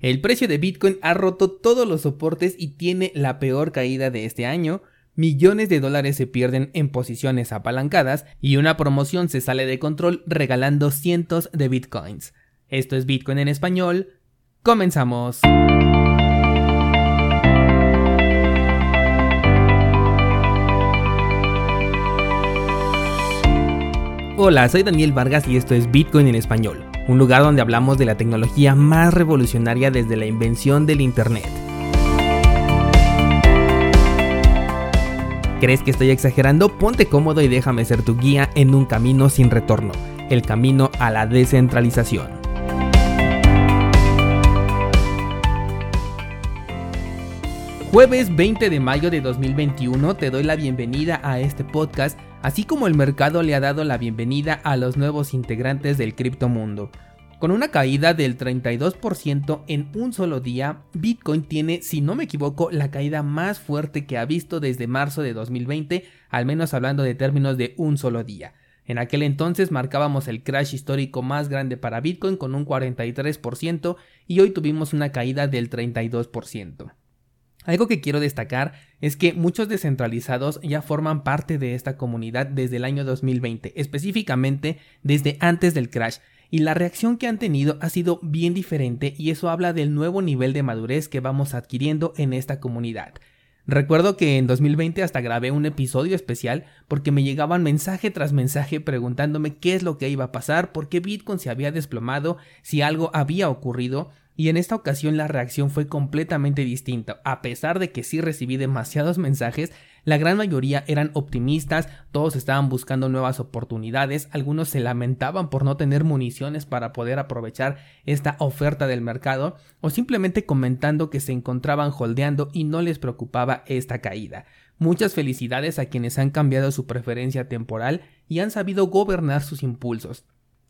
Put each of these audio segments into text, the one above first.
El precio de Bitcoin ha roto todos los soportes y tiene la peor caída de este año. Millones de dólares se pierden en posiciones apalancadas y una promoción se sale de control regalando cientos de Bitcoins. Esto es Bitcoin en español. Comenzamos. Hola, soy Daniel Vargas y esto es Bitcoin en español un lugar donde hablamos de la tecnología más revolucionaria desde la invención del Internet. ¿Crees que estoy exagerando? Ponte cómodo y déjame ser tu guía en un camino sin retorno, el camino a la descentralización. Jueves 20 de mayo de 2021 te doy la bienvenida a este podcast así como el mercado le ha dado la bienvenida a los nuevos integrantes del criptomundo. Con una caída del 32% en un solo día, Bitcoin tiene, si no me equivoco, la caída más fuerte que ha visto desde marzo de 2020, al menos hablando de términos de un solo día. En aquel entonces marcábamos el crash histórico más grande para Bitcoin con un 43% y hoy tuvimos una caída del 32%. Algo que quiero destacar es que muchos descentralizados ya forman parte de esta comunidad desde el año 2020, específicamente desde antes del crash, y la reacción que han tenido ha sido bien diferente y eso habla del nuevo nivel de madurez que vamos adquiriendo en esta comunidad. Recuerdo que en 2020 hasta grabé un episodio especial porque me llegaban mensaje tras mensaje preguntándome qué es lo que iba a pasar, por qué Bitcoin se había desplomado, si algo había ocurrido, y en esta ocasión la reacción fue completamente distinta. A pesar de que sí recibí demasiados mensajes, la gran mayoría eran optimistas, todos estaban buscando nuevas oportunidades, algunos se lamentaban por no tener municiones para poder aprovechar esta oferta del mercado o simplemente comentando que se encontraban holdeando y no les preocupaba esta caída. Muchas felicidades a quienes han cambiado su preferencia temporal y han sabido gobernar sus impulsos.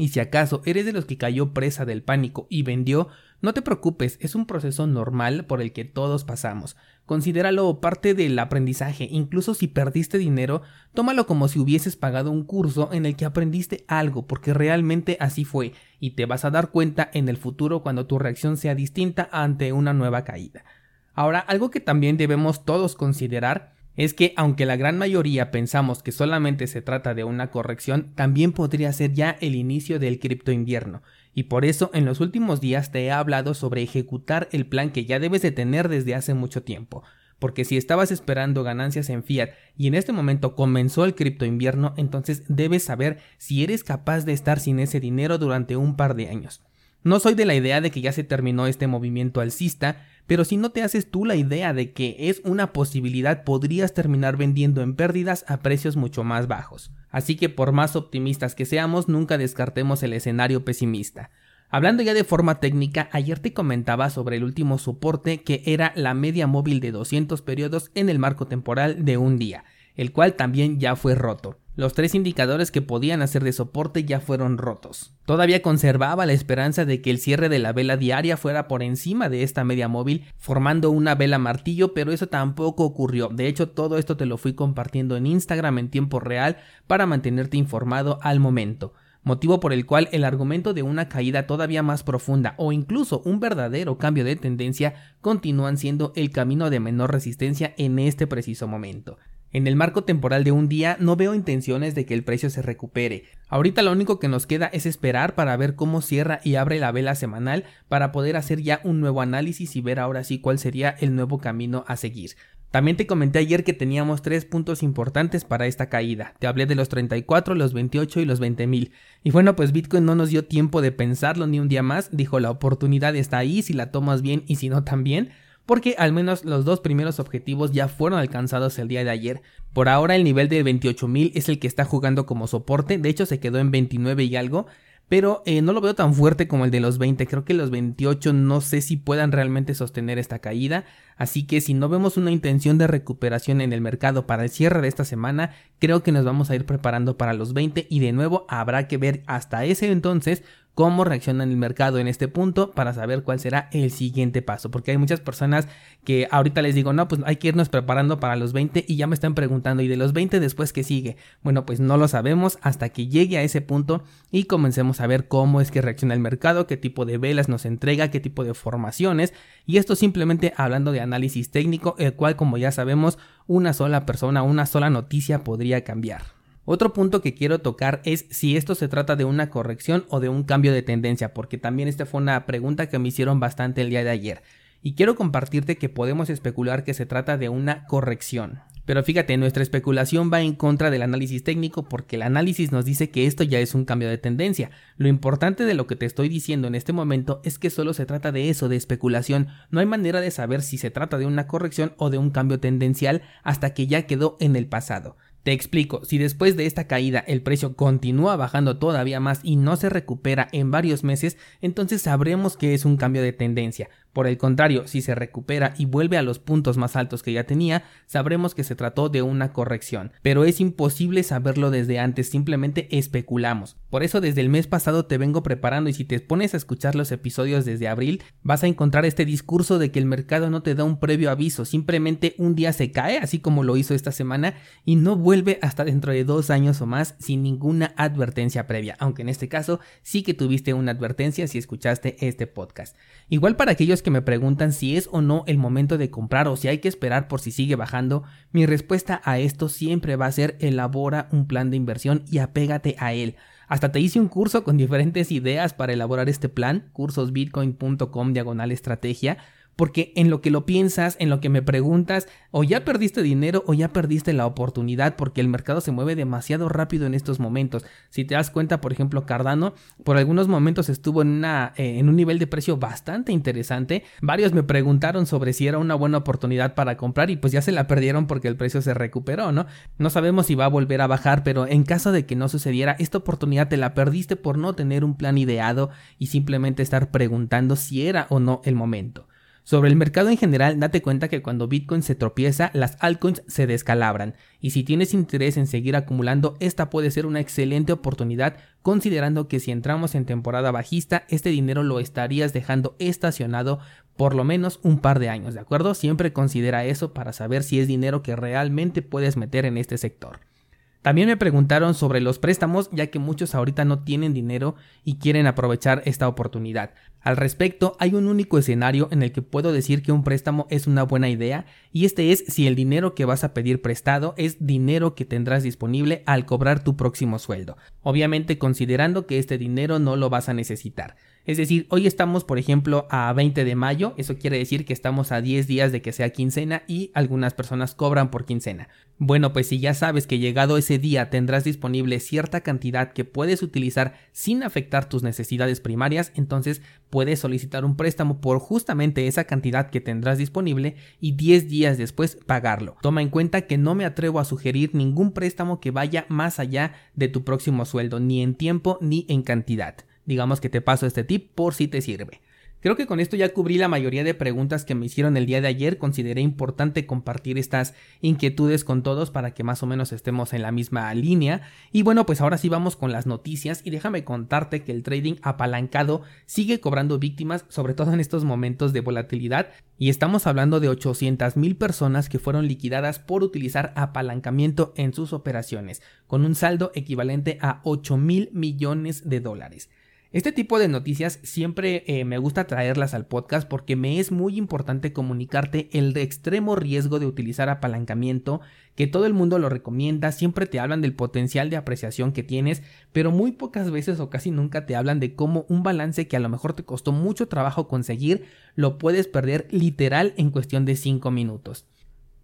Y si acaso eres de los que cayó presa del pánico y vendió, no te preocupes, es un proceso normal por el que todos pasamos. Considéralo parte del aprendizaje, incluso si perdiste dinero, tómalo como si hubieses pagado un curso en el que aprendiste algo, porque realmente así fue, y te vas a dar cuenta en el futuro cuando tu reacción sea distinta ante una nueva caída. Ahora, algo que también debemos todos considerar es que aunque la gran mayoría pensamos que solamente se trata de una corrección, también podría ser ya el inicio del cripto invierno. Y por eso en los últimos días te he hablado sobre ejecutar el plan que ya debes de tener desde hace mucho tiempo. Porque si estabas esperando ganancias en fiat y en este momento comenzó el cripto invierno, entonces debes saber si eres capaz de estar sin ese dinero durante un par de años. No soy de la idea de que ya se terminó este movimiento alcista, pero si no te haces tú la idea de que es una posibilidad, podrías terminar vendiendo en pérdidas a precios mucho más bajos. Así que por más optimistas que seamos, nunca descartemos el escenario pesimista. Hablando ya de forma técnica, ayer te comentaba sobre el último soporte que era la media móvil de 200 periodos en el marco temporal de un día, el cual también ya fue roto. Los tres indicadores que podían hacer de soporte ya fueron rotos. Todavía conservaba la esperanza de que el cierre de la vela diaria fuera por encima de esta media móvil, formando una vela martillo, pero eso tampoco ocurrió. De hecho, todo esto te lo fui compartiendo en Instagram en tiempo real para mantenerte informado al momento motivo por el cual el argumento de una caída todavía más profunda o incluso un verdadero cambio de tendencia continúan siendo el camino de menor resistencia en este preciso momento. En el marco temporal de un día no veo intenciones de que el precio se recupere. Ahorita lo único que nos queda es esperar para ver cómo cierra y abre la vela semanal para poder hacer ya un nuevo análisis y ver ahora sí cuál sería el nuevo camino a seguir. También te comenté ayer que teníamos tres puntos importantes para esta caída. Te hablé de los 34, los 28 y los 20 mil. Y bueno, pues Bitcoin no nos dio tiempo de pensarlo ni un día más. Dijo la oportunidad está ahí si la tomas bien y si no también porque al menos los dos primeros objetivos ya fueron alcanzados el día de ayer. Por ahora el nivel de 28.000 es el que está jugando como soporte, de hecho se quedó en 29 y algo, pero eh, no lo veo tan fuerte como el de los 20, creo que los 28 no sé si puedan realmente sostener esta caída, así que si no vemos una intención de recuperación en el mercado para el cierre de esta semana, creo que nos vamos a ir preparando para los 20 y de nuevo habrá que ver hasta ese entonces cómo reacciona el mercado en este punto para saber cuál será el siguiente paso. Porque hay muchas personas que ahorita les digo, no, pues hay que irnos preparando para los 20 y ya me están preguntando, ¿y de los 20 después qué sigue? Bueno, pues no lo sabemos hasta que llegue a ese punto y comencemos a ver cómo es que reacciona el mercado, qué tipo de velas nos entrega, qué tipo de formaciones. Y esto simplemente hablando de análisis técnico, el cual como ya sabemos, una sola persona, una sola noticia podría cambiar. Otro punto que quiero tocar es si esto se trata de una corrección o de un cambio de tendencia, porque también esta fue una pregunta que me hicieron bastante el día de ayer. Y quiero compartirte que podemos especular que se trata de una corrección. Pero fíjate, nuestra especulación va en contra del análisis técnico porque el análisis nos dice que esto ya es un cambio de tendencia. Lo importante de lo que te estoy diciendo en este momento es que solo se trata de eso, de especulación. No hay manera de saber si se trata de una corrección o de un cambio tendencial hasta que ya quedó en el pasado. Te explico, si después de esta caída el precio continúa bajando todavía más y no se recupera en varios meses, entonces sabremos que es un cambio de tendencia. Por el contrario, si se recupera y vuelve a los puntos más altos que ya tenía, sabremos que se trató de una corrección. Pero es imposible saberlo desde antes, simplemente especulamos. Por eso desde el mes pasado te vengo preparando y si te pones a escuchar los episodios desde abril, vas a encontrar este discurso de que el mercado no te da un previo aviso, simplemente un día se cae, así como lo hizo esta semana, y no vuelve hasta dentro de dos años o más sin ninguna advertencia previa, aunque en este caso sí que tuviste una advertencia si escuchaste este podcast. Igual para aquellos que me preguntan si es o no el momento de comprar o si hay que esperar por si sigue bajando, mi respuesta a esto siempre va a ser elabora un plan de inversión y apégate a él. Hasta te hice un curso con diferentes ideas para elaborar este plan, cursosbitcoin.com diagonal estrategia, porque en lo que lo piensas, en lo que me preguntas, o ya perdiste dinero o ya perdiste la oportunidad porque el mercado se mueve demasiado rápido en estos momentos. Si te das cuenta, por ejemplo, Cardano por algunos momentos estuvo eh, en un nivel de precio bastante interesante. Varios me preguntaron sobre si era una buena oportunidad para comprar y pues ya se la perdieron porque el precio se recuperó, ¿no? No sabemos si va a volver a bajar, pero en caso de que no sucediera, esta oportunidad te la perdiste por no tener un plan ideado y simplemente estar preguntando si era o no el momento. Sobre el mercado en general, date cuenta que cuando Bitcoin se tropieza, las altcoins se descalabran, y si tienes interés en seguir acumulando, esta puede ser una excelente oportunidad, considerando que si entramos en temporada bajista, este dinero lo estarías dejando estacionado por lo menos un par de años, ¿de acuerdo? Siempre considera eso para saber si es dinero que realmente puedes meter en este sector. También me preguntaron sobre los préstamos, ya que muchos ahorita no tienen dinero y quieren aprovechar esta oportunidad. Al respecto, hay un único escenario en el que puedo decir que un préstamo es una buena idea, y este es si el dinero que vas a pedir prestado es dinero que tendrás disponible al cobrar tu próximo sueldo, obviamente considerando que este dinero no lo vas a necesitar. Es decir, hoy estamos, por ejemplo, a 20 de mayo, eso quiere decir que estamos a 10 días de que sea quincena y algunas personas cobran por quincena. Bueno, pues si ya sabes que llegado ese día tendrás disponible cierta cantidad que puedes utilizar sin afectar tus necesidades primarias, entonces puedes solicitar un préstamo por justamente esa cantidad que tendrás disponible y 10 días después pagarlo. Toma en cuenta que no me atrevo a sugerir ningún préstamo que vaya más allá de tu próximo sueldo, ni en tiempo ni en cantidad. Digamos que te paso este tip por si te sirve. Creo que con esto ya cubrí la mayoría de preguntas que me hicieron el día de ayer. Consideré importante compartir estas inquietudes con todos para que más o menos estemos en la misma línea. Y bueno, pues ahora sí vamos con las noticias y déjame contarte que el trading apalancado sigue cobrando víctimas, sobre todo en estos momentos de volatilidad. Y estamos hablando de 800 mil personas que fueron liquidadas por utilizar apalancamiento en sus operaciones, con un saldo equivalente a 8 mil millones de dólares. Este tipo de noticias siempre eh, me gusta traerlas al podcast porque me es muy importante comunicarte el de extremo riesgo de utilizar apalancamiento, que todo el mundo lo recomienda, siempre te hablan del potencial de apreciación que tienes, pero muy pocas veces o casi nunca te hablan de cómo un balance que a lo mejor te costó mucho trabajo conseguir, lo puedes perder literal en cuestión de 5 minutos.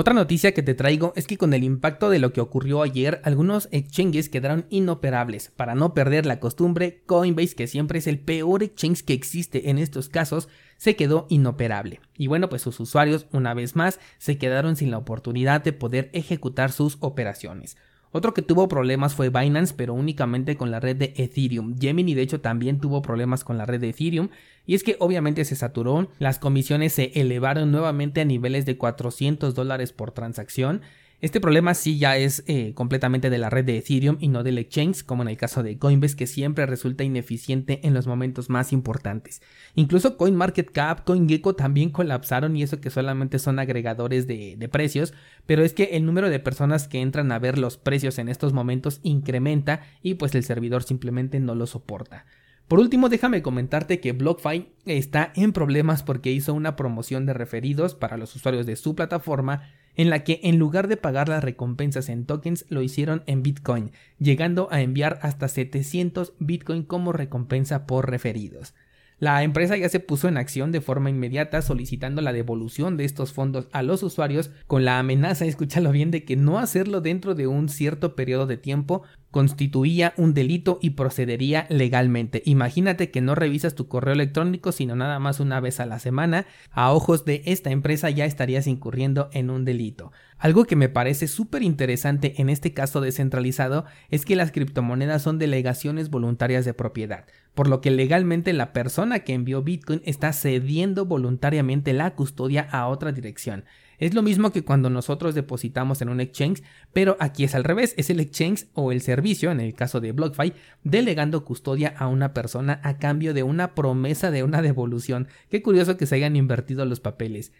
Otra noticia que te traigo es que con el impacto de lo que ocurrió ayer, algunos exchanges quedaron inoperables. Para no perder la costumbre, Coinbase, que siempre es el peor exchange que existe en estos casos, se quedó inoperable. Y bueno, pues sus usuarios, una vez más, se quedaron sin la oportunidad de poder ejecutar sus operaciones. Otro que tuvo problemas fue Binance, pero únicamente con la red de Ethereum. Gemini de hecho también tuvo problemas con la red de Ethereum. Y es que obviamente se saturó, las comisiones se elevaron nuevamente a niveles de 400 dólares por transacción. Este problema sí ya es eh, completamente de la red de Ethereum y no del exchange, como en el caso de Coinbase, que siempre resulta ineficiente en los momentos más importantes. Incluso CoinMarketCap, CoinGecko también colapsaron y eso que solamente son agregadores de, de precios, pero es que el número de personas que entran a ver los precios en estos momentos incrementa y pues el servidor simplemente no lo soporta. Por último, déjame comentarte que BlockFi está en problemas porque hizo una promoción de referidos para los usuarios de su plataforma en la que en lugar de pagar las recompensas en tokens lo hicieron en Bitcoin, llegando a enviar hasta 700 Bitcoin como recompensa por referidos. La empresa ya se puso en acción de forma inmediata solicitando la devolución de estos fondos a los usuarios con la amenaza, escúchalo bien, de que no hacerlo dentro de un cierto periodo de tiempo constituía un delito y procedería legalmente. Imagínate que no revisas tu correo electrónico sino nada más una vez a la semana, a ojos de esta empresa ya estarías incurriendo en un delito. Algo que me parece súper interesante en este caso descentralizado es que las criptomonedas son delegaciones voluntarias de propiedad, por lo que legalmente la persona que envió Bitcoin está cediendo voluntariamente la custodia a otra dirección. Es lo mismo que cuando nosotros depositamos en un exchange, pero aquí es al revés, es el exchange o el servicio, en el caso de BlockFi, delegando custodia a una persona a cambio de una promesa de una devolución. Qué curioso que se hayan invertido los papeles.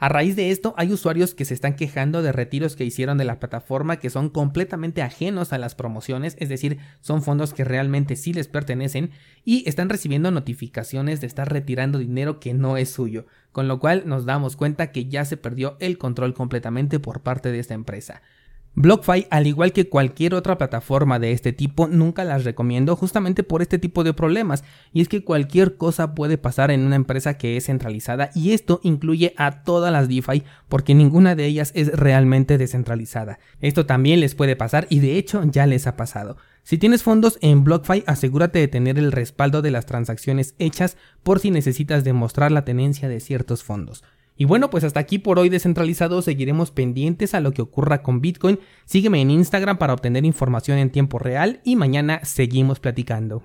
A raíz de esto, hay usuarios que se están quejando de retiros que hicieron de la plataforma que son completamente ajenos a las promociones, es decir, son fondos que realmente sí les pertenecen y están recibiendo notificaciones de estar retirando dinero que no es suyo, con lo cual nos damos cuenta que ya se perdió el control completamente por parte de esta empresa. BlockFi, al igual que cualquier otra plataforma de este tipo, nunca las recomiendo justamente por este tipo de problemas. Y es que cualquier cosa puede pasar en una empresa que es centralizada y esto incluye a todas las DeFi porque ninguna de ellas es realmente descentralizada. Esto también les puede pasar y de hecho ya les ha pasado. Si tienes fondos en BlockFi, asegúrate de tener el respaldo de las transacciones hechas por si necesitas demostrar la tenencia de ciertos fondos. Y bueno, pues hasta aquí por hoy descentralizado, seguiremos pendientes a lo que ocurra con Bitcoin. Sígueme en Instagram para obtener información en tiempo real y mañana seguimos platicando.